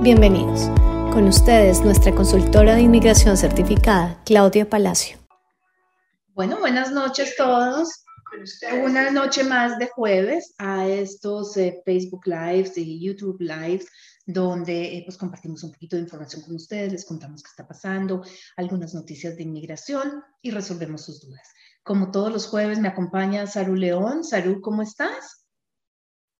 Bienvenidos. Con ustedes, nuestra consultora de inmigración certificada, Claudia Palacio. Bueno, buenas noches todos. Una noche más de jueves a estos eh, Facebook Lives y YouTube Lives donde eh, pues compartimos un poquito de información con ustedes, les contamos qué está pasando, algunas noticias de inmigración y resolvemos sus dudas. Como todos los jueves me acompaña Saru León. Saru, ¿cómo estás?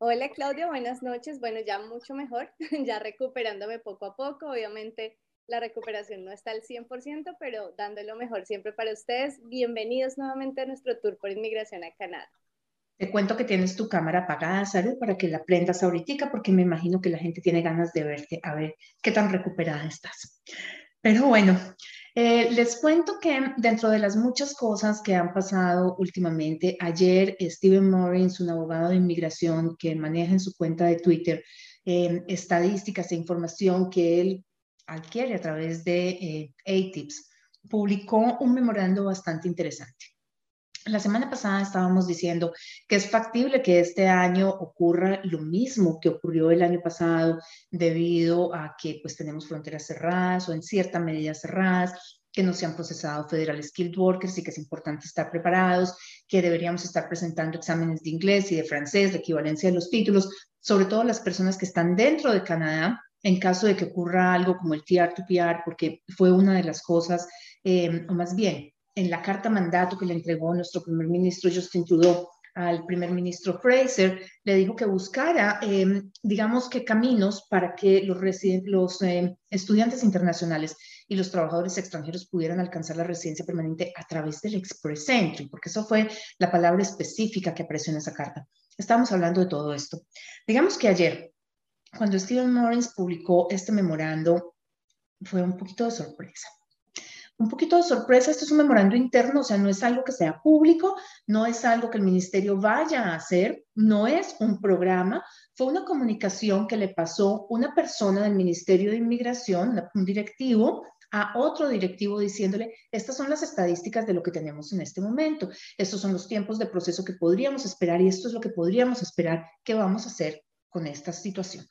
Hola Claudia, buenas noches. Bueno, ya mucho mejor, ya recuperándome poco a poco. Obviamente la recuperación no está al 100%, pero dando lo mejor siempre para ustedes. Bienvenidos nuevamente a nuestro tour por inmigración a Canadá. Te cuento que tienes tu cámara apagada, Salud, para que la prendas ahorita, porque me imagino que la gente tiene ganas de verte, a ver qué tan recuperada estás. Pero bueno, eh, les cuento que dentro de las muchas cosas que han pasado últimamente, ayer Steven Morris, un abogado de inmigración que maneja en su cuenta de Twitter eh, estadísticas e información que él adquiere a través de eh, ATIPS, publicó un memorando bastante interesante. La semana pasada estábamos diciendo que es factible que este año ocurra lo mismo que ocurrió el año pasado debido a que pues tenemos fronteras cerradas o en cierta medida cerradas, que no se han procesado federal skilled workers y que es importante estar preparados, que deberíamos estar presentando exámenes de inglés y de francés, de equivalencia de los títulos, sobre todo las personas que están dentro de Canadá en caso de que ocurra algo como el TR2PR, porque fue una de las cosas, eh, o más bien, en la carta mandato que le entregó nuestro primer ministro Justin Trudeau al primer ministro Fraser, le dijo que buscara, em, digamos que caminos para que los, los em, estudiantes internacionales y los trabajadores extranjeros pudieran alcanzar la residencia permanente a través del Express Entry, porque eso fue la palabra específica que apareció en esa carta. Estamos hablando de todo esto. Digamos que ayer, cuando Stephen Morris publicó este memorando, fue un poquito de sorpresa un poquito de sorpresa, esto es un memorando interno, o sea, no es algo que sea público, no es algo que el ministerio vaya a hacer, no es un programa, fue una comunicación que le pasó una persona del Ministerio de Inmigración, un directivo, a otro directivo diciéndole, estas son las estadísticas de lo que tenemos en este momento, estos son los tiempos de proceso que podríamos esperar y esto es lo que podríamos esperar que vamos a hacer con esta situación.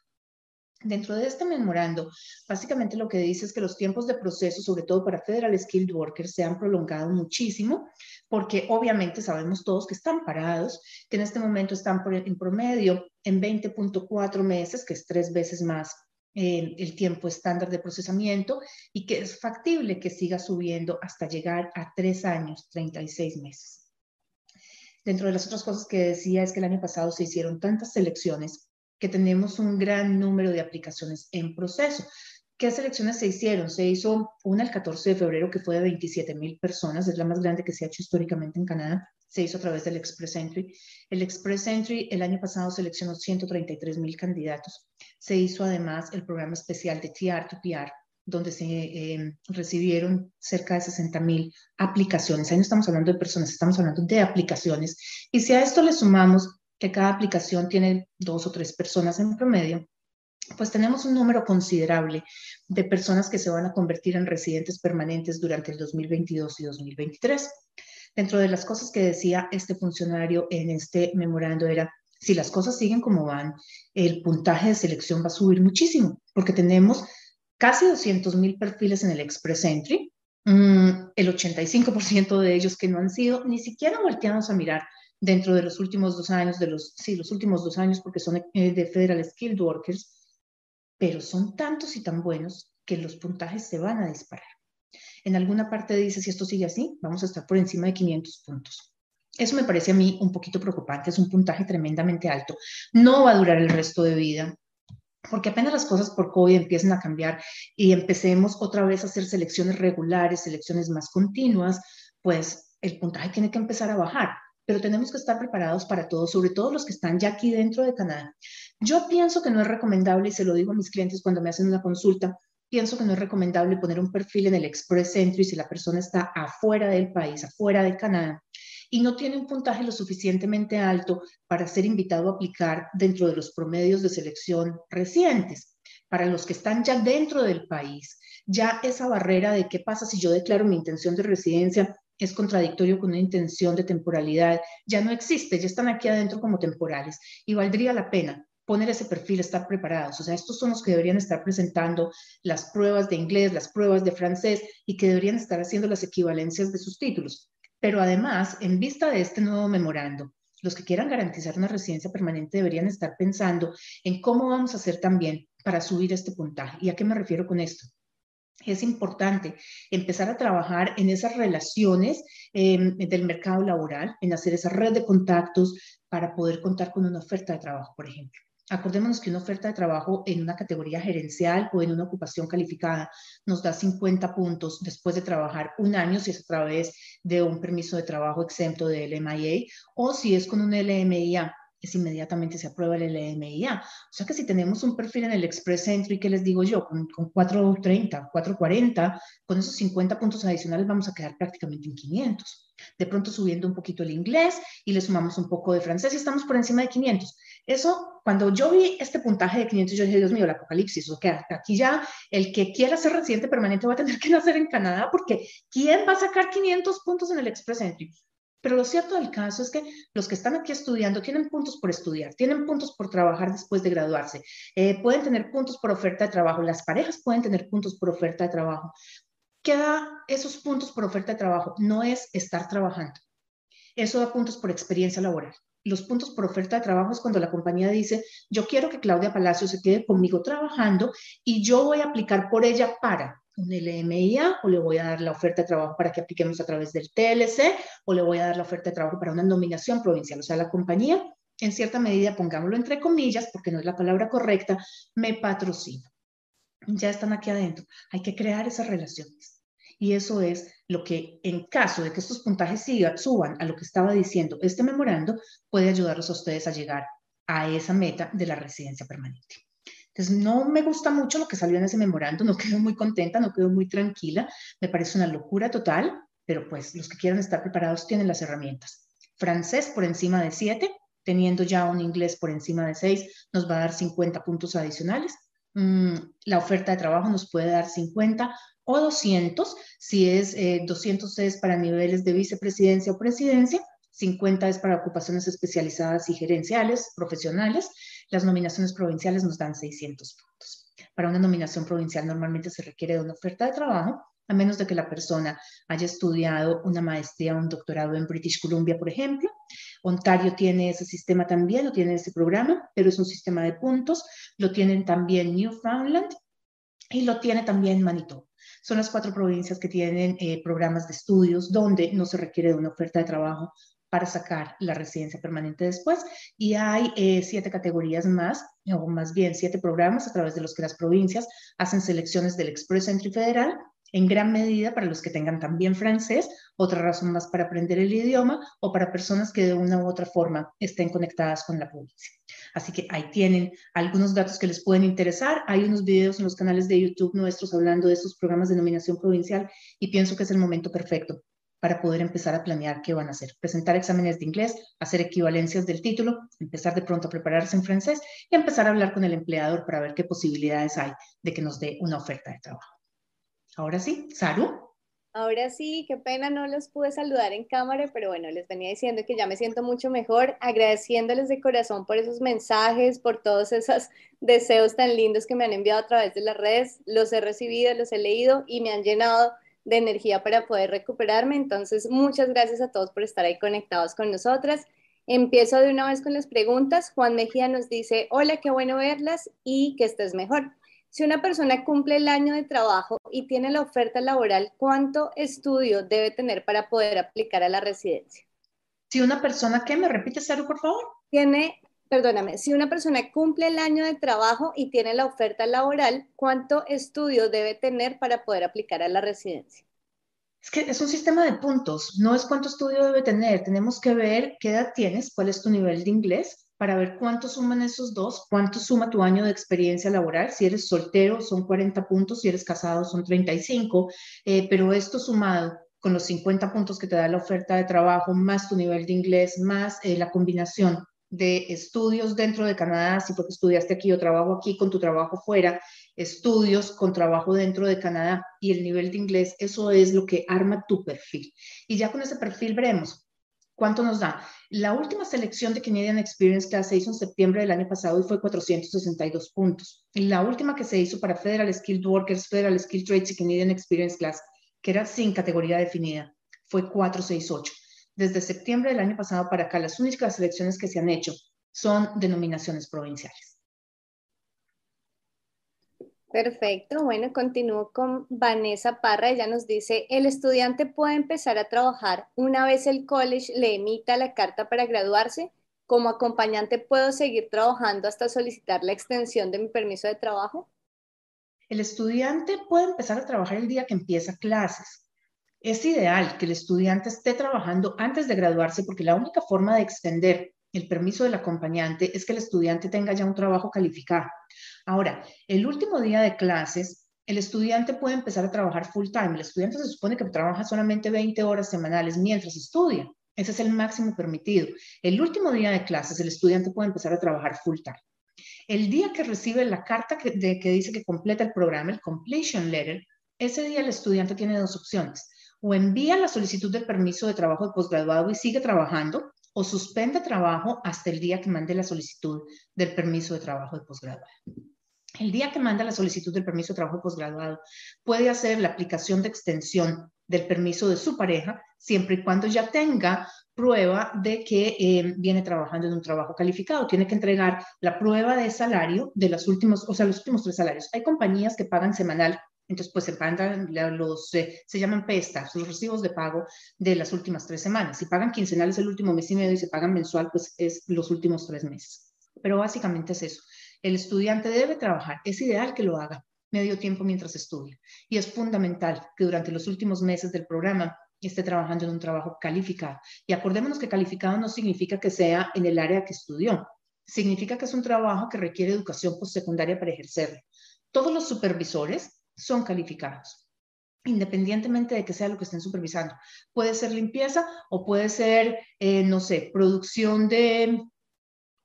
Dentro de este memorando, básicamente lo que dice es que los tiempos de proceso, sobre todo para Federal Skilled Workers, se han prolongado muchísimo, porque obviamente sabemos todos que están parados, que en este momento están en promedio en 20.4 meses, que es tres veces más eh, el tiempo estándar de procesamiento, y que es factible que siga subiendo hasta llegar a tres años, 36 meses. Dentro de las otras cosas que decía es que el año pasado se hicieron tantas selecciones que tenemos un gran número de aplicaciones en proceso. ¿Qué selecciones se hicieron? Se hizo una el 14 de febrero que fue de 27 mil personas, es la más grande que se ha hecho históricamente en Canadá. Se hizo a través del Express Entry. El Express Entry el año pasado seleccionó 133 mil candidatos. Se hizo además el programa especial de TR to PR, donde se eh, recibieron cerca de 60 mil aplicaciones. Ahí no estamos hablando de personas, estamos hablando de aplicaciones. Y si a esto le sumamos que cada aplicación tiene dos o tres personas en promedio, pues tenemos un número considerable de personas que se van a convertir en residentes permanentes durante el 2022 y 2023. Dentro de las cosas que decía este funcionario en este memorando era, si las cosas siguen como van, el puntaje de selección va a subir muchísimo, porque tenemos casi 200 mil perfiles en el Express Entry, mm, el 85% de ellos que no han sido ni siquiera volteados a mirar dentro de los últimos dos años, de los, sí, los últimos dos años, porque son eh, de Federal Skilled Workers, pero son tantos y tan buenos que los puntajes se van a disparar. En alguna parte dice, si esto sigue así, vamos a estar por encima de 500 puntos. Eso me parece a mí un poquito preocupante, es un puntaje tremendamente alto. No va a durar el resto de vida, porque apenas las cosas por COVID empiecen a cambiar y empecemos otra vez a hacer selecciones regulares, selecciones más continuas, pues el puntaje tiene que empezar a bajar pero tenemos que estar preparados para todo, sobre todo los que están ya aquí dentro de Canadá. Yo pienso que no es recomendable, y se lo digo a mis clientes cuando me hacen una consulta, pienso que no es recomendable poner un perfil en el Express Entry si la persona está afuera del país, afuera de Canadá, y no tiene un puntaje lo suficientemente alto para ser invitado a aplicar dentro de los promedios de selección recientes. Para los que están ya dentro del país, ya esa barrera de qué pasa si yo declaro mi intención de residencia es contradictorio con una intención de temporalidad, ya no existe, ya están aquí adentro como temporales y valdría la pena poner ese perfil, estar preparados. O sea, estos son los que deberían estar presentando las pruebas de inglés, las pruebas de francés y que deberían estar haciendo las equivalencias de sus títulos. Pero además, en vista de este nuevo memorando, los que quieran garantizar una residencia permanente deberían estar pensando en cómo vamos a hacer también para subir este puntaje. ¿Y a qué me refiero con esto? Es importante empezar a trabajar en esas relaciones em, del mercado laboral, en hacer esa red de contactos para poder contar con una oferta de trabajo, por ejemplo. Acordémonos que una oferta de trabajo en una categoría gerencial o en una ocupación calificada nos da 50 puntos después de trabajar un año si es a través de un permiso de trabajo exento del MIA o si es con un LMIA es inmediatamente se aprueba el LMIA. O sea que si tenemos un perfil en el Express Entry, ¿qué les digo yo? Con, con 430, 440, con esos 50 puntos adicionales vamos a quedar prácticamente en 500. De pronto subiendo un poquito el inglés y le sumamos un poco de francés y estamos por encima de 500. Eso, cuando yo vi este puntaje de 500, yo dije, Dios mío, el apocalipsis, o sea, aquí ya el que quiera ser residente permanente va a tener que nacer en Canadá porque ¿quién va a sacar 500 puntos en el Express Entry? Pero lo cierto del caso es que los que están aquí estudiando tienen puntos por estudiar, tienen puntos por trabajar después de graduarse, eh, pueden tener puntos por oferta de trabajo, las parejas pueden tener puntos por oferta de trabajo. ¿Qué da esos puntos por oferta de trabajo? No es estar trabajando. Eso da puntos por experiencia laboral. Los puntos por oferta de trabajo es cuando la compañía dice, yo quiero que Claudia Palacio se quede conmigo trabajando y yo voy a aplicar por ella para un LMIA o le voy a dar la oferta de trabajo para que apliquemos a través del TLC o le voy a dar la oferta de trabajo para una nominación provincial. O sea, la compañía, en cierta medida, pongámoslo entre comillas, porque no es la palabra correcta, me patrocina. Ya están aquí adentro. Hay que crear esas relaciones. Y eso es lo que, en caso de que estos puntajes sigan, suban a lo que estaba diciendo este memorando, puede ayudarlos a ustedes a llegar a esa meta de la residencia permanente. Entonces, no me gusta mucho lo que salió en ese memorando, no quedo muy contenta, no quedo muy tranquila, me parece una locura total, pero pues los que quieran estar preparados tienen las herramientas. Francés por encima de 7, teniendo ya un inglés por encima de 6, nos va a dar 50 puntos adicionales. Mm, la oferta de trabajo nos puede dar 50 o 200, si es 200 eh, es para niveles de vicepresidencia o presidencia, 50 es para ocupaciones especializadas y gerenciales, profesionales, las nominaciones provinciales nos dan 600 puntos. Para una nominación provincial normalmente se requiere de una oferta de trabajo, a menos de que la persona haya estudiado una maestría o un doctorado en British Columbia, por ejemplo. Ontario tiene ese sistema también, lo tiene ese programa, pero es un sistema de puntos. Lo tienen también Newfoundland y lo tiene también Manitoba. Son las cuatro provincias que tienen eh, programas de estudios donde no se requiere de una oferta de trabajo para sacar la residencia permanente después. Y hay eh, siete categorías más, o más bien siete programas a través de los que las provincias hacen selecciones del Express Entry Federal, en gran medida para los que tengan también francés, otra razón más para aprender el idioma o para personas que de una u otra forma estén conectadas con la provincia. Así que ahí tienen algunos datos que les pueden interesar. Hay unos videos en los canales de YouTube nuestros hablando de estos programas de nominación provincial y pienso que es el momento perfecto para poder empezar a planear qué van a hacer. Presentar exámenes de inglés, hacer equivalencias del título, empezar de pronto a prepararse en francés y empezar a hablar con el empleador para ver qué posibilidades hay de que nos dé una oferta de trabajo. Ahora sí, Saru. Ahora sí, qué pena no los pude saludar en cámara, pero bueno, les venía diciendo que ya me siento mucho mejor, agradeciéndoles de corazón por esos mensajes, por todos esos deseos tan lindos que me han enviado a través de las redes. Los he recibido, los he leído y me han llenado de energía para poder recuperarme. Entonces, muchas gracias a todos por estar ahí conectados con nosotras. Empiezo de una vez con las preguntas. Juan Mejía nos dice, hola, qué bueno verlas y que estés mejor. Si una persona cumple el año de trabajo y tiene la oferta laboral, ¿cuánto estudio debe tener para poder aplicar a la residencia? Si una persona, ¿qué? ¿Me repite, Saru, por favor? Tiene perdóname, si una persona cumple el año de trabajo y tiene la oferta laboral, ¿cuánto estudio debe tener para poder aplicar a la residencia? Es que es un sistema de puntos, no es cuánto estudio debe tener. Tenemos que ver qué edad tienes, cuál es tu nivel de inglés, para ver cuánto suman esos dos, cuánto suma tu año de experiencia laboral. Si eres soltero, son 40 puntos, si eres casado, son 35, eh, pero esto sumado con los 50 puntos que te da la oferta de trabajo, más tu nivel de inglés, más eh, la combinación de estudios dentro de Canadá, si porque estudiaste aquí o trabajo aquí con tu trabajo fuera, estudios con trabajo dentro de Canadá y el nivel de inglés, eso es lo que arma tu perfil. Y ya con ese perfil veremos ¿Cuánto nos da? La última selección de Canadian Experience Class se hizo en septiembre del año pasado y fue 462 puntos. La última que se hizo para Federal Skilled Workers, Federal Skilled Trades y Canadian Experience Class, que era sin categoría definida, fue 468. Desde septiembre del año pasado para acá, las únicas selecciones que se han hecho son denominaciones provinciales. Perfecto. Bueno, continúo con Vanessa Parra. Ella nos dice, el estudiante puede empezar a trabajar una vez el college le emita la carta para graduarse. Como acompañante, ¿puedo seguir trabajando hasta solicitar la extensión de mi permiso de trabajo? El estudiante puede empezar a trabajar el día que empieza clases. Es ideal que el estudiante esté trabajando antes de graduarse porque la única forma de extender el permiso del acompañante es que el estudiante tenga ya un trabajo calificado. Ahora, el último día de clases, el estudiante puede empezar a trabajar full time. El estudiante se supone que trabaja solamente 20 horas semanales mientras estudia. Ese es el máximo permitido. El último día de clases, el estudiante puede empezar a trabajar full time. El día que recibe la carta que, que dice que completa el programa, el completion letter, ese día el estudiante tiene dos opciones. O envía la solicitud del permiso de trabajo de posgraduado y sigue trabajando, o suspende trabajo hasta el día que mande la solicitud del permiso de trabajo de posgraduado. El día que manda la solicitud del permiso de trabajo de posgraduado, puede hacer la aplicación de extensión del permiso de su pareja, siempre y cuando ya tenga prueba de que eh, viene trabajando en un trabajo calificado. Tiene que entregar la prueba de salario de los últimos, o sea, los últimos tres salarios. Hay compañías que pagan semanal entonces, pues se pagan los, eh, se llaman PESTA, los recibos de pago de las últimas tres semanas. Si pagan quincenales el último mes y medio y se pagan mensual, pues es los últimos tres meses. Pero básicamente es eso. El estudiante debe trabajar. Es ideal que lo haga medio tiempo mientras estudia. Y es fundamental que durante los últimos meses del programa esté trabajando en un trabajo calificado. Y acordémonos que calificado no significa que sea en el área que estudió. Significa que es un trabajo que requiere educación postsecundaria para ejercerlo. Todos los supervisores son calificados independientemente de que sea lo que estén supervisando. Puede ser limpieza o puede ser, eh, no sé, producción de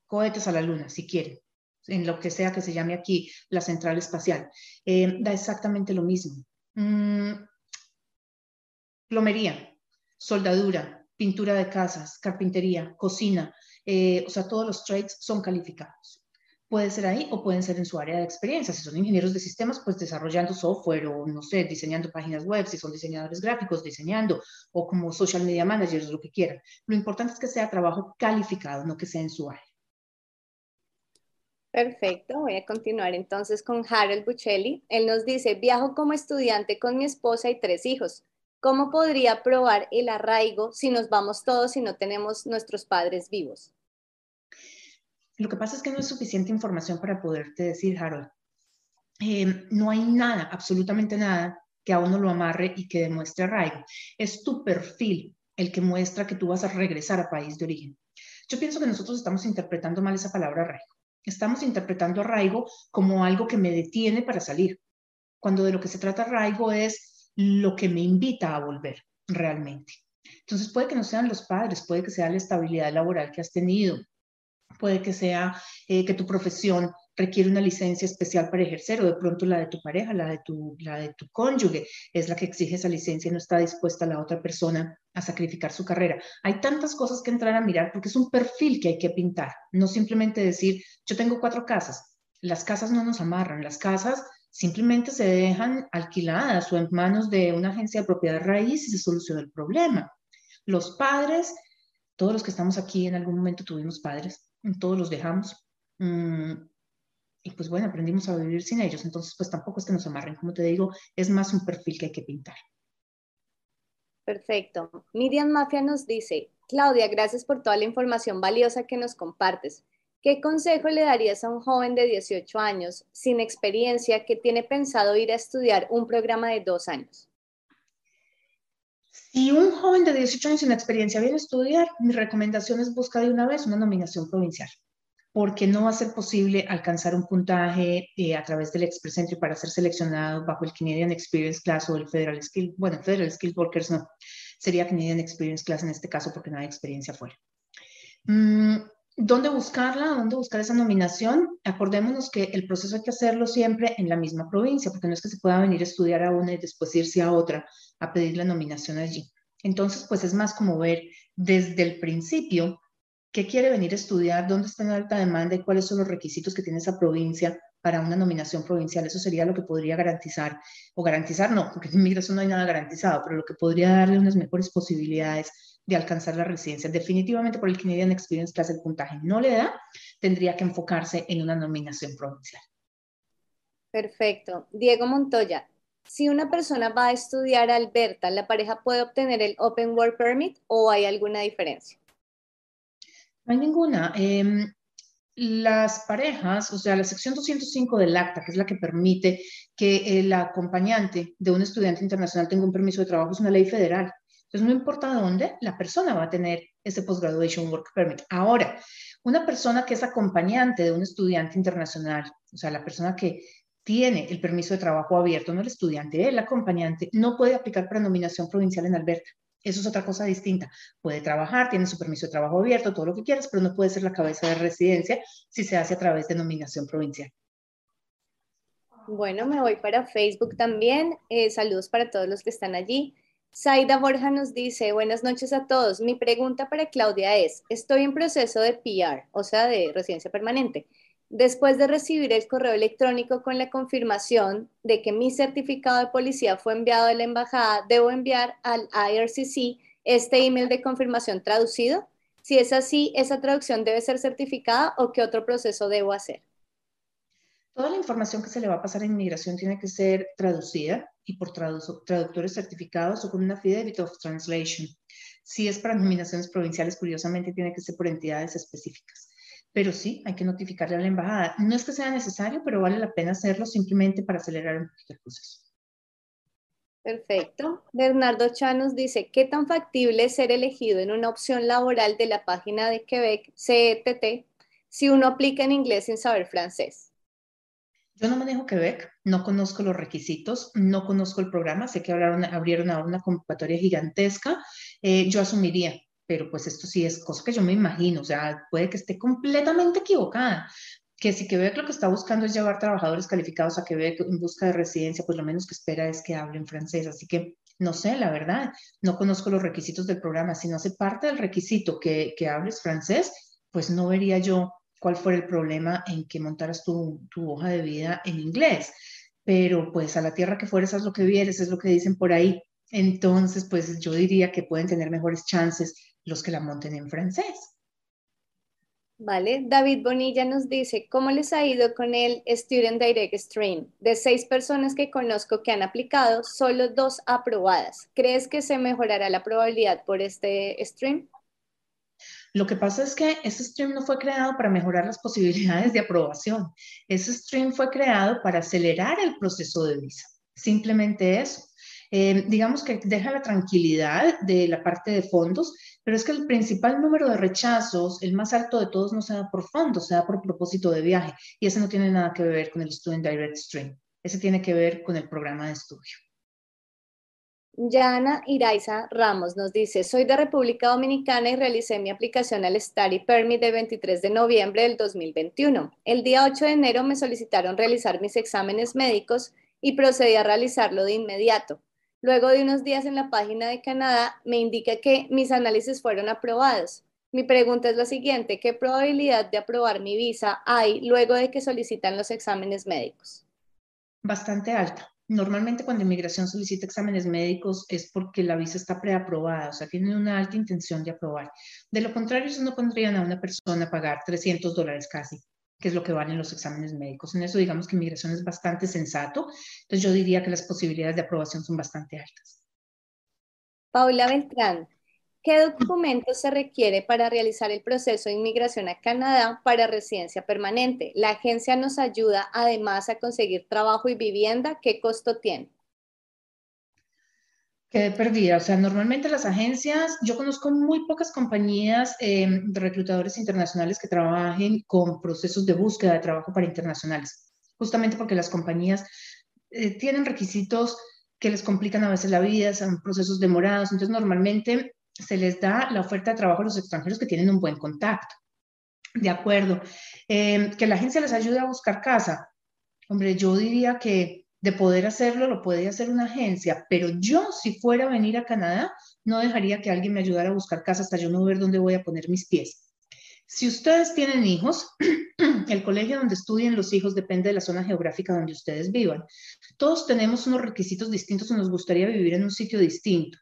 cohetes a la luna, si quieren, en lo que sea que se llame aquí la central espacial. Eh, da exactamente lo mismo. Mm, plomería, soldadura, pintura de casas, carpintería, cocina, eh, o sea, todos los trades son calificados puede ser ahí o pueden ser en su área de experiencia. Si son ingenieros de sistemas, pues desarrollando software o, no sé, diseñando páginas web, si son diseñadores gráficos, diseñando, o como social media managers, lo que quieran. Lo importante es que sea trabajo calificado, no que sea en su área. Perfecto, voy a continuar entonces con Harold Buccelli. Él nos dice, viajo como estudiante con mi esposa y tres hijos. ¿Cómo podría probar el arraigo si nos vamos todos y no tenemos nuestros padres vivos? Lo que pasa es que no es suficiente información para poderte decir, Harold. Eh, no hay nada, absolutamente nada, que a uno lo amarre y que demuestre arraigo. Es tu perfil el que muestra que tú vas a regresar a país de origen. Yo pienso que nosotros estamos interpretando mal esa palabra arraigo. Estamos interpretando arraigo como algo que me detiene para salir, cuando de lo que se trata arraigo es lo que me invita a volver realmente. Entonces puede que no sean los padres, puede que sea la estabilidad laboral que has tenido, puede que sea eh, que tu profesión requiere una licencia especial para ejercer o de pronto la de tu pareja, la de tu, la de tu cónyuge es la que exige esa licencia y no está dispuesta la otra persona a sacrificar su carrera. Hay tantas cosas que entrar a mirar porque es un perfil que hay que pintar, no simplemente decir, yo tengo cuatro casas. Las casas no nos amarran, las casas simplemente se dejan alquiladas o en manos de una agencia de propiedad raíz y se soluciona el problema. Los padres, todos los que estamos aquí en algún momento tuvimos padres, todos los dejamos. Mm, y pues bueno, aprendimos a vivir sin ellos, entonces pues tampoco es que nos amarren, como te digo, es más un perfil que hay que pintar. Perfecto. Miriam Mafia nos dice, Claudia, gracias por toda la información valiosa que nos compartes. ¿Qué consejo le darías a un joven de 18 años sin experiencia que tiene pensado ir a estudiar un programa de dos años? Si un joven de 18 años sin experiencia viene a estudiar, mi recomendación es buscar de una vez una nominación provincial, porque no va a ser posible alcanzar un puntaje eh, a través del Express Entry para ser seleccionado bajo el Canadian Experience Class o el Federal Skill, bueno, Federal Skill Workers no, sería Canadian Experience Class en este caso porque no hay experiencia fuera. Mm, ¿Dónde buscarla? ¿Dónde buscar esa nominación? Acordémonos que el proceso hay que hacerlo siempre en la misma provincia, porque no es que se pueda venir a estudiar a una y después irse a otra a pedir la nominación allí. Entonces, pues es más como ver desde el principio qué quiere venir a estudiar, dónde está en alta demanda y cuáles son los requisitos que tiene esa provincia para una nominación provincial. Eso sería lo que podría garantizar, o garantizar no, porque en inmigración no hay nada garantizado, pero lo que podría darle unas mejores posibilidades de alcanzar la residencia. Definitivamente por el Canadian Experience Class el puntaje no le da, tendría que enfocarse en una nominación provincial. Perfecto. Diego Montoya, si una persona va a estudiar a Alberta, ¿la pareja puede obtener el Open Work Permit o hay alguna diferencia? No hay ninguna. Em, las parejas, o sea, la sección 205 del acta, que es la que permite que el acompañante de un estudiante internacional tenga un permiso de trabajo, es una ley federal. Entonces, no importa dónde, la persona va a tener ese Postgraduation Work Permit. Ahora, una persona que es acompañante de un estudiante internacional, o sea, la persona que tiene el permiso de trabajo abierto, no el estudiante, el acompañante, no puede aplicar para nominación provincial en Alberta. Eso es otra cosa distinta. Puede trabajar, tiene su permiso de trabajo abierto, todo lo que quieras, pero no puede ser la cabeza de residencia si se hace a través de nominación provincial. Bueno, me voy para Facebook también. Eh, saludos para todos los que están allí. Zaida Borja nos dice, buenas noches a todos. Mi pregunta para Claudia es, estoy en proceso de PR, o sea, de residencia permanente. Después de recibir el correo electrónico con la confirmación de que mi certificado de policía fue enviado a la embajada, debo enviar al IRCC este email de confirmación traducido. Si es así, ¿esa traducción debe ser certificada o qué otro proceso debo hacer? Toda la información que se le va a pasar a inmigración tiene que ser traducida y por traductores certificados o con una affidavit of translation. Si es para nominaciones provinciales, curiosamente tiene que ser por entidades específicas. Pero sí, hay que notificarle a la embajada. No es que sea necesario, pero vale la pena hacerlo simplemente para acelerar un poquito el proceso. Perfecto. Bernardo Chanos dice, ¿qué tan factible es ser elegido en una opción laboral de la página de Quebec, CETT, si uno aplica en inglés sin saber francés? Yo no manejo Quebec, no conozco los requisitos, no conozco el programa, sé que abrieron, abrieron una convocatoria gigantesca, eh, yo asumiría, pero pues esto sí es cosa que yo me imagino, o sea, puede que esté completamente equivocada, que si Quebec lo que está buscando es llevar trabajadores calificados a Quebec en busca de residencia, pues lo menos que espera es que hablen francés, así que no sé, la verdad, no conozco los requisitos del programa, si no hace parte del requisito que, que hables francés, pues no vería yo cuál fue el problema en que montaras tu, hoja de vida en inglés. Pero pues a la tierra que fueres, haz lo que vieres, es lo que dicen por ahí. Entonces, pues yo diría que pueden tener mejores chances los que la monten en francés. Vale, David Bonilla nos dice, ¿cómo les ha ido con el Student Direct Stream? De seis personas que conozco que han aplicado, solo dos aprobadas. ¿Crees que se mejorará la probabilidad por este stream? Lo que pasa es que ese stream no fue creado para mejorar las posibilidades de aprobación. Ese stream fue creado para acelerar el proceso de visa. Simplemente eso. Eh, digamos que deja la tranquilidad de la parte de fondos, pero es que el principal número de rechazos, el más alto de todos, no se da por fondos, se da por propósito de viaje. Y ese no tiene nada que ver con el Student Direct Stream. Ese tiene que ver con el programa de estudio. Yana Iraiza Ramos nos dice, soy de República Dominicana y realicé mi aplicación al Study Permit el 23 de noviembre del 2021. El día 8 de enero me solicitaron realizar mis exámenes médicos y procedí a realizarlo de inmediato. Luego de unos días en la página de Canadá me indica que mis análisis fueron aprobados. Mi pregunta es la siguiente, ¿qué probabilidad de aprobar mi visa hay luego de que solicitan los exámenes médicos? Bastante alta. Normalmente cuando inmigración solicita exámenes médicos es porque la visa está preaprobada, o sea, tienen una alta intención de aprobar. De lo contrario, eso no pondrían a una persona a pagar 300 dólares casi, que es lo que valen los exámenes médicos. En eso digamos que inmigración es bastante sensato, entonces yo diría que las posibilidades de aprobación son bastante altas. Paula Beltrán, ¿Qué documento se requiere para realizar el proceso de inmigración a Canadá para residencia permanente? La agencia nos ayuda además a conseguir trabajo y vivienda. ¿Qué costo tiene? Quedé perdida. O sea, normalmente las agencias, yo conozco muy pocas compañías eh, de reclutadores internacionales que trabajen con procesos de búsqueda de trabajo para internacionales, justamente porque las compañías eh, tienen requisitos que les complican a veces la vida, son procesos demorados. Entonces, normalmente se les da la oferta de trabajo a los extranjeros que tienen un buen contacto. De acuerdo. Eh, que la agencia les ayude a buscar casa. Hombre, yo diría que de poder hacerlo, lo puede hacer una agencia, pero yo si fuera a venir a Canadá, no dejaría que alguien me ayudara a buscar casa hasta yo no ver dónde voy a poner mis pies. Si ustedes tienen hijos, el colegio donde estudien los hijos depende de la zona geográfica donde ustedes vivan. Todos tenemos unos requisitos distintos y nos gustaría vivir en un sitio distinto.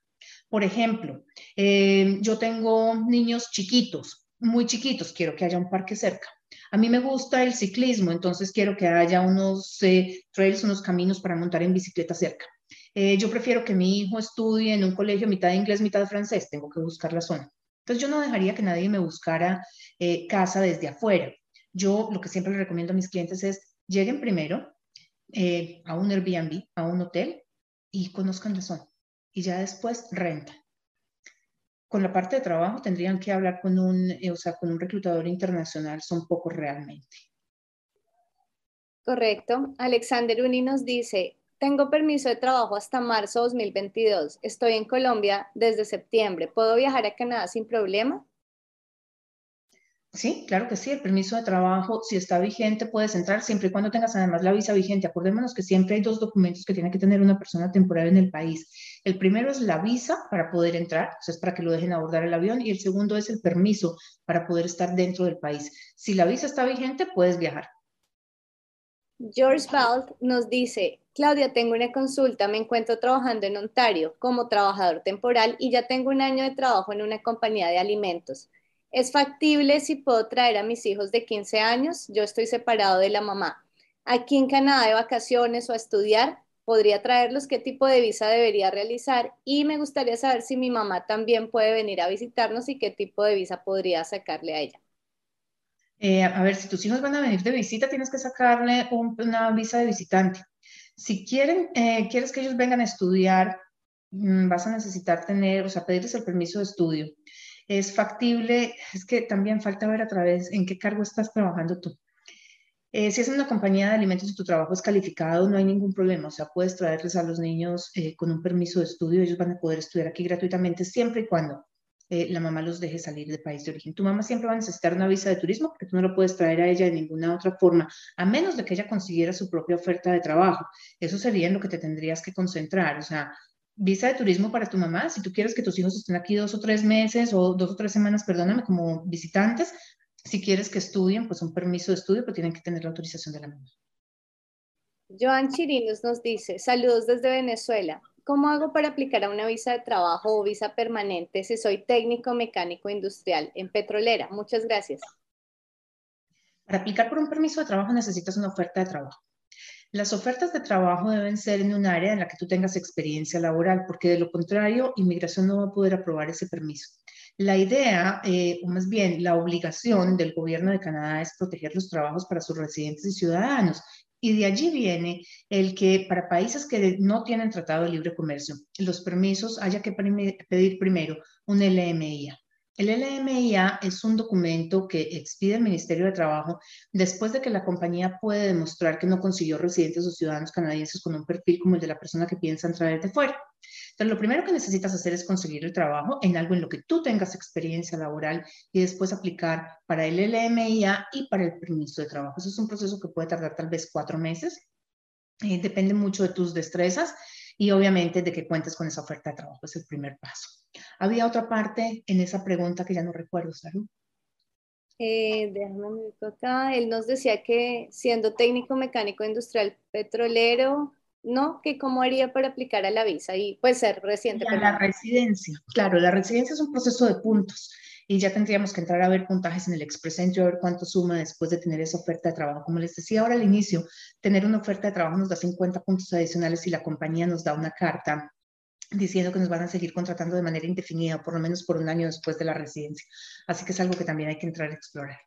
Por ejemplo, eh, yo tengo niños chiquitos, muy chiquitos, quiero que haya un parque cerca. A mí me gusta el ciclismo, entonces quiero que haya unos eh, trails, unos caminos para montar en bicicleta cerca. Eh, yo prefiero que mi hijo estudie en un colegio mitad inglés, mitad francés, tengo que buscar la zona. Entonces yo no dejaría que nadie me buscara eh, casa desde afuera. Yo lo que siempre le recomiendo a mis clientes es lleguen primero a un Airbnb, a un hotel y conozcan la zona y ya después renta con la parte de trabajo tendrían que hablar con un, eh, o sea, con un reclutador internacional, son pocos realmente. Correcto. Alexander Uni nos dice, tengo permiso de trabajo hasta marzo 2022. Estoy en Colombia desde septiembre. ¿Puedo viajar a Canadá sin problema? Sí, claro que sí, el permiso de trabajo, si está vigente, puedes entrar siempre y cuando tengas además la visa vigente. Acordémonos que siempre hay dos documentos que tiene que tener una persona temporal en el país. El primero es la visa para poder entrar, es para que lo dejen abordar el avión, y el segundo es el permiso para poder estar dentro del país. Si la visa está vigente, puedes viajar. George Balt nos dice, Claudia, tengo una consulta, me encuentro trabajando en Ontario como trabajador temporal y ya tengo un año de trabajo en una compañía de alimentos. ¿Es factible si puedo traer a mis hijos de 15 años? Yo estoy separado de la mamá. Aquí en Canadá de vacaciones o a estudiar, podría traerlos, qué tipo de visa debería realizar y me gustaría saber si mi mamá también puede venir a visitarnos y qué tipo de visa podría sacarle a ella. Eh, a ver, si tus hijos van a venir de visita, tienes que sacarle una visa de visitante. Si quieren, eh, quieres que ellos vengan a estudiar, mm, vas a necesitar tener, o sea, pedirles el permiso de estudio es factible, es que también falta ver a través en qué cargo estás trabajando tú. Eh, si es una compañía de alimentos y tu trabajo es calificado, no hay ningún problema. O sea, puedes traerles a los niños eh, con un permiso de estudio. Ellos van a poder estudiar aquí gratuitamente siempre y cuando eh, la mamá los deje salir del país de origen. Tu mamá siempre va a necesitar una visa de turismo porque tú no lo puedes traer a ella de ninguna otra forma, a menos de que ella consiguiera su propia oferta de trabajo. Eso sería en lo que te tendrías que concentrar. O sea, visa de turismo para tu mamá, si tú quieres que tus hijos estén aquí dos o tres meses o dos o tres semanas, perdóname, como visitantes, si quieres que estudien, pues un permiso de estudio, pero tienen que tener la autorización de la mamá. Joan Chirinos nos dice, saludos desde Venezuela. ¿Cómo hago para aplicar a una visa de trabajo o visa permanente si soy técnico mecánico industrial en petrolera? Muchas gracias. Para aplicar por un permiso de trabajo necesitas una oferta de trabajo. Las ofertas de trabajo deben ser en un área en la que tú tengas experiencia laboral, porque de lo contrario, inmigración no va a poder aprobar ese permiso. La idea, eh, o más bien la obligación del gobierno de Canadá es proteger los trabajos para sus residentes y ciudadanos. Y de allí viene el que para países que no tienen tratado de libre comercio, los permisos haya que pedir primero un LMIA. El LMIA es un documento que expide el Ministerio de Trabajo después de que la compañía puede demostrar que no consiguió residentes o ciudadanos canadienses con un perfil como el de la persona que piensa entrar desde fuera. Entonces, lo primero que necesitas hacer es conseguir el trabajo en algo en lo que tú tengas experiencia laboral y después aplicar para el LMIA y para el permiso de trabajo. Eso es un proceso que puede tardar tal vez cuatro meses. Eh, depende mucho de tus destrezas y obviamente de que cuentes con esa oferta de trabajo. Es el primer paso. Había otra parte en esa pregunta que ya no recuerdo, Saru. Eh, déjame ver acá. Él nos decía que siendo técnico mecánico industrial petrolero, ¿no? Que cómo haría para aplicar a la visa y pues ser residente. A la residencia, claro, la residencia es un proceso de puntos y ya tendríamos que entrar a ver puntajes en el Express Entry, a ver cuánto suma después de tener esa oferta de trabajo. Como les decía ahora al inicio, tener una oferta de trabajo nos da 50 puntos adicionales y la compañía nos da una carta diciendo que nos van a seguir contratando de manera indefinida, por lo menos por un año después de la residencia. Así que es algo que también hay que entrar a explorar.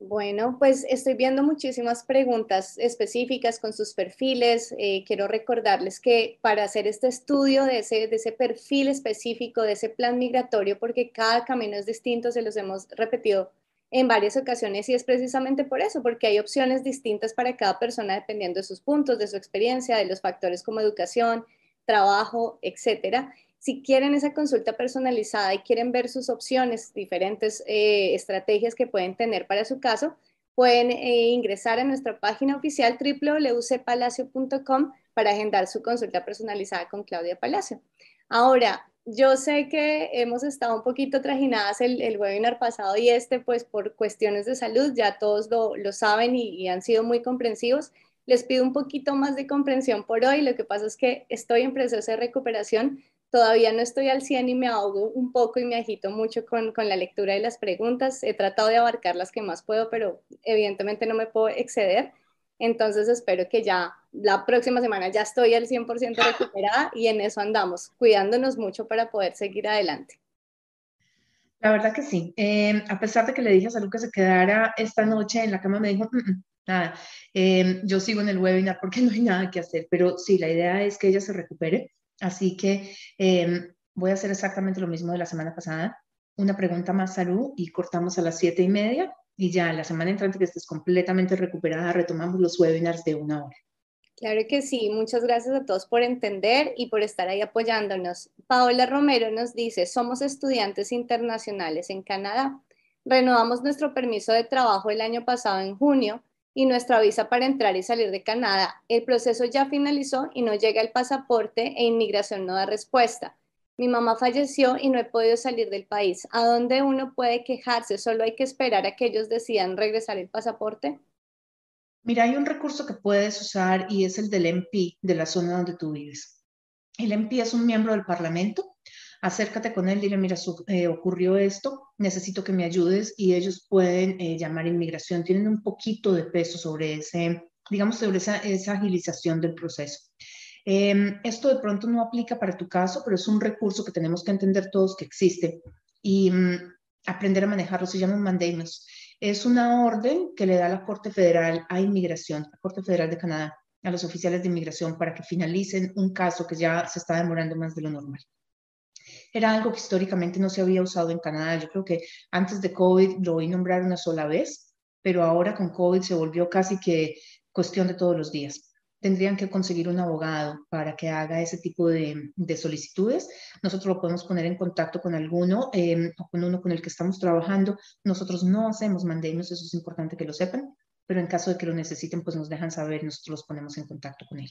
Bueno, pues estoy viendo muchísimas preguntas específicas con sus perfiles. Eh, quiero recordarles que para hacer este estudio de ese, de ese perfil específico, de ese plan migratorio, porque cada camino es distinto, se los hemos repetido en varias ocasiones y es precisamente por eso, porque hay opciones distintas para cada persona dependiendo de sus puntos, de su experiencia, de los factores como educación, trabajo, etcétera. Si quieren esa consulta personalizada y quieren ver sus opciones, diferentes eh, estrategias que pueden tener para su caso, pueden eh, ingresar a nuestra página oficial www.palacio.com para agendar su consulta personalizada con Claudia Palacio. Ahora, yo sé que hemos estado un poquito trajinadas el, el, webinar pasado y este, pues por cuestiones de salud, ya todos lo, lo saben y, y, han sido muy comprensivos. Les pido un poquito más de comprensión por hoy. Lo que pasa es que estoy en proceso de recuperación. Todavía no estoy al 100 y me ahogo un poco y me agito mucho con, con la lectura de las preguntas. He tratado de abarcar las que más puedo, pero evidentemente no me puedo exceder. Entonces espero que ya la próxima semana ya estoy al 100% recuperada y en eso andamos, cuidándonos mucho para poder seguir adelante. La verdad que sí. Eh, a pesar de que le dije a Salud que se quedara esta noche en la cama, me dijo, mm, mm, nada, eh, yo sigo en el webinar porque no hay nada que hacer, pero sí, la idea es que ella se recupere. Así que eh, voy a hacer exactamente lo mismo de la semana pasada. Una pregunta más, Salud, y cortamos a las siete y media y ya la semana entrante que estés completamente recuperada, retomamos los webinars de una hora. Claro que sí, muchas gracias a todos por entender y por estar ahí apoyándonos. Paola Romero nos dice, somos estudiantes internacionales en Canadá. Renovamos nuestro permiso de trabajo el año pasado en junio y nuestra visa para entrar y salir de Canadá. El proceso ya finalizó y no llega el pasaporte e inmigración no da respuesta mi mamá falleció y no he podido salir del país. ¿A dónde uno puede quejarse? ¿Solo hay que esperar a que ellos decidan regresar el pasaporte? Mira, hay un recurso que puedes usar y es el del MP de la zona donde tú vives. El MP es un miembro del Parlamento. Acércate con él, dile, mira, eh, ocurrió esto, necesito que me ayudes y ellos pueden eh, llamar inmigración. Tienen un poquito de peso sobre ese, digamos, sobre esa, esa agilización del proceso. Em, esto de pronto no aplica para tu caso, pero es un recurso que tenemos que entender todos que existe y mm, aprender a manejarlo. Se llama mandamus. Es una orden que le da la Corte Federal a Inmigración, la Corte Federal de Canadá, a los oficiales de inmigración para que finalicen un caso que ya se está demorando más de lo normal. Era algo que históricamente no se había usado en Canadá. Yo creo que antes de COVID lo oí nombrar una sola vez, pero ahora con COVID se volvió casi que cuestión de todos los días tendrían que conseguir un abogado para que haga ese tipo de, solicitudes. Nosotros lo podemos poner en contacto con alguno em, o con uno con el que estamos trabajando. Nosotros no hacemos mandamus, eso es importante que lo sepan, pero en caso de que lo necesiten, pues nos dejan saber, nosotros los ponemos en contacto con él.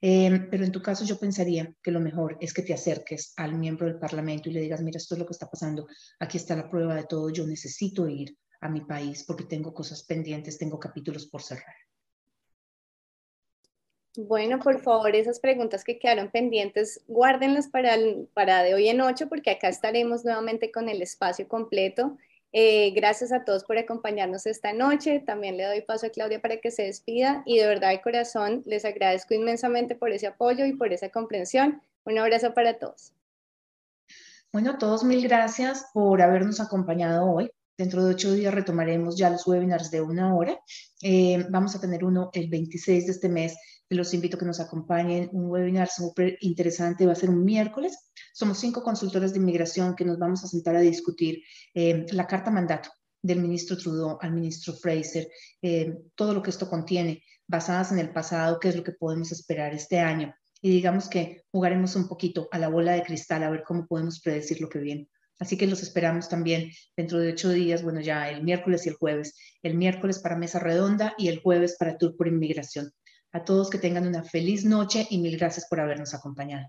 Em, pero en tu caso yo pensaría que lo mejor es que te acerques al miembro del Parlamento y le digas, mira, esto es lo que está pasando, aquí está la prueba de todo, yo necesito ir a mi país porque tengo cosas pendientes, tengo capítulos por cerrar. Bueno, por favor, esas preguntas que quedaron pendientes, guárdenlas para, para de hoy en ocho, porque acá estaremos nuevamente con el espacio completo. Eh, gracias a todos por acompañarnos esta noche. También le doy paso a Claudia para que se despida y de verdad de corazón les agradezco inmensamente por ese apoyo y por esa comprensión. Un abrazo para todos. Bueno, todos mil gracias por habernos acompañado hoy. Dentro de ocho días retomaremos ya los webinars de una hora. Eh, vamos a tener uno el 26 de este mes los invito a que nos acompañen. Un webinar súper interesante va a ser un miércoles. Somos cinco consultores de inmigración que nos vamos a sentar a discutir eh, la carta mandato del ministro Trudeau al ministro Fraser, eh, todo lo que esto contiene, basadas en el pasado, qué es lo que podemos esperar este año. Y digamos que jugaremos un poquito a la bola de cristal a ver cómo podemos predecir lo que viene. Así que los esperamos también dentro de ocho días, bueno, ya el miércoles y el jueves. El miércoles para Mesa Redonda y el jueves para Tour por Inmigración. A todos que tengan una feliz noche y mil gracias por habernos acompañado.